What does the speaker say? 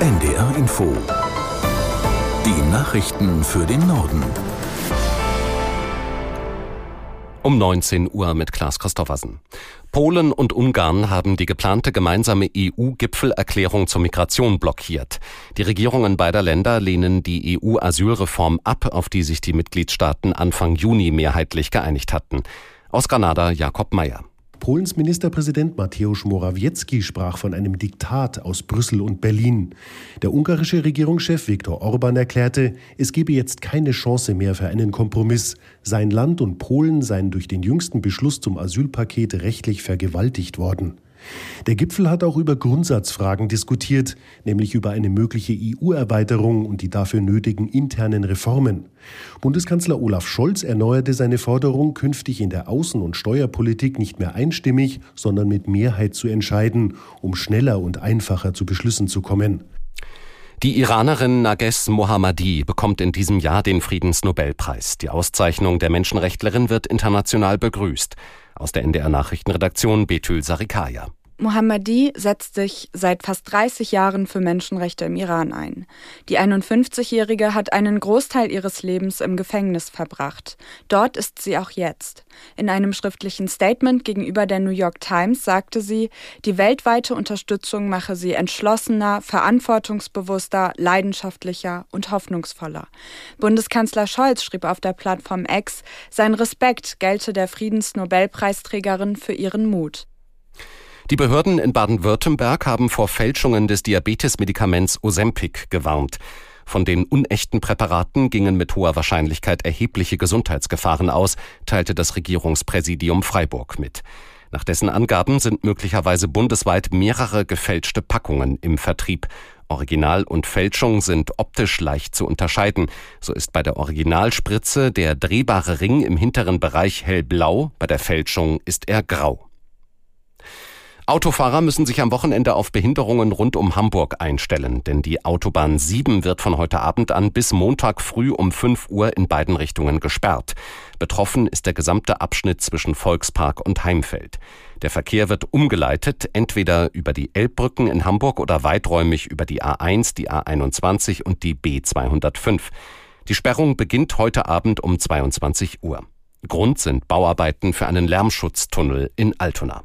NDR Info. Die Nachrichten für den Norden. Um 19 Uhr mit Klaas Christoffersen. Polen und Ungarn haben die geplante gemeinsame EU-Gipfelerklärung zur Migration blockiert. Die Regierungen beider Länder lehnen die EU-Asylreform ab, auf die sich die Mitgliedstaaten Anfang Juni mehrheitlich geeinigt hatten. Aus Granada Jakob Mayer. Polens Ministerpräsident Mateusz Morawiecki sprach von einem Diktat aus Brüssel und Berlin. Der ungarische Regierungschef Viktor Orban erklärte, es gebe jetzt keine Chance mehr für einen Kompromiss. Sein Land und Polen seien durch den jüngsten Beschluss zum Asylpaket rechtlich vergewaltigt worden. Der Gipfel hat auch über Grundsatzfragen diskutiert, nämlich über eine mögliche EU-Erweiterung und die dafür nötigen internen Reformen. Bundeskanzler Olaf Scholz erneuerte seine Forderung, künftig in der Außen- und Steuerpolitik nicht mehr einstimmig, sondern mit Mehrheit zu entscheiden, um schneller und einfacher zu Beschlüssen zu kommen. Die Iranerin Nages Mohammadi bekommt in diesem Jahr den Friedensnobelpreis. Die Auszeichnung der Menschenrechtlerin wird international begrüßt. Aus der NDR Nachrichtenredaktion Betül Sarikaya. Mohammadi setzt sich seit fast 30 Jahren für Menschenrechte im Iran ein. Die 51-Jährige hat einen Großteil ihres Lebens im Gefängnis verbracht. Dort ist sie auch jetzt. In einem schriftlichen Statement gegenüber der New York Times sagte sie, die weltweite Unterstützung mache sie entschlossener, verantwortungsbewusster, leidenschaftlicher und hoffnungsvoller. Bundeskanzler Scholz schrieb auf der Plattform X, sein Respekt gelte der Friedensnobelpreisträgerin für ihren Mut. Die Behörden in Baden-Württemberg haben vor Fälschungen des Diabetesmedikaments Ozempic gewarnt. Von den unechten Präparaten gingen mit hoher Wahrscheinlichkeit erhebliche Gesundheitsgefahren aus, teilte das Regierungspräsidium Freiburg mit. Nach dessen Angaben sind möglicherweise bundesweit mehrere gefälschte Packungen im Vertrieb. Original und Fälschung sind optisch leicht zu unterscheiden. So ist bei der Originalspritze der drehbare Ring im hinteren Bereich hellblau, bei der Fälschung ist er grau. Autofahrer müssen sich am Wochenende auf Behinderungen rund um Hamburg einstellen, denn die Autobahn 7 wird von heute Abend an bis Montag früh um 5 Uhr in beiden Richtungen gesperrt. Betroffen ist der gesamte Abschnitt zwischen Volkspark und Heimfeld. Der Verkehr wird umgeleitet, entweder über die Elbbrücken in Hamburg oder weiträumig über die A1, die A21 und die B205. Die Sperrung beginnt heute Abend um 22 Uhr. Grund sind Bauarbeiten für einen Lärmschutztunnel in Altona.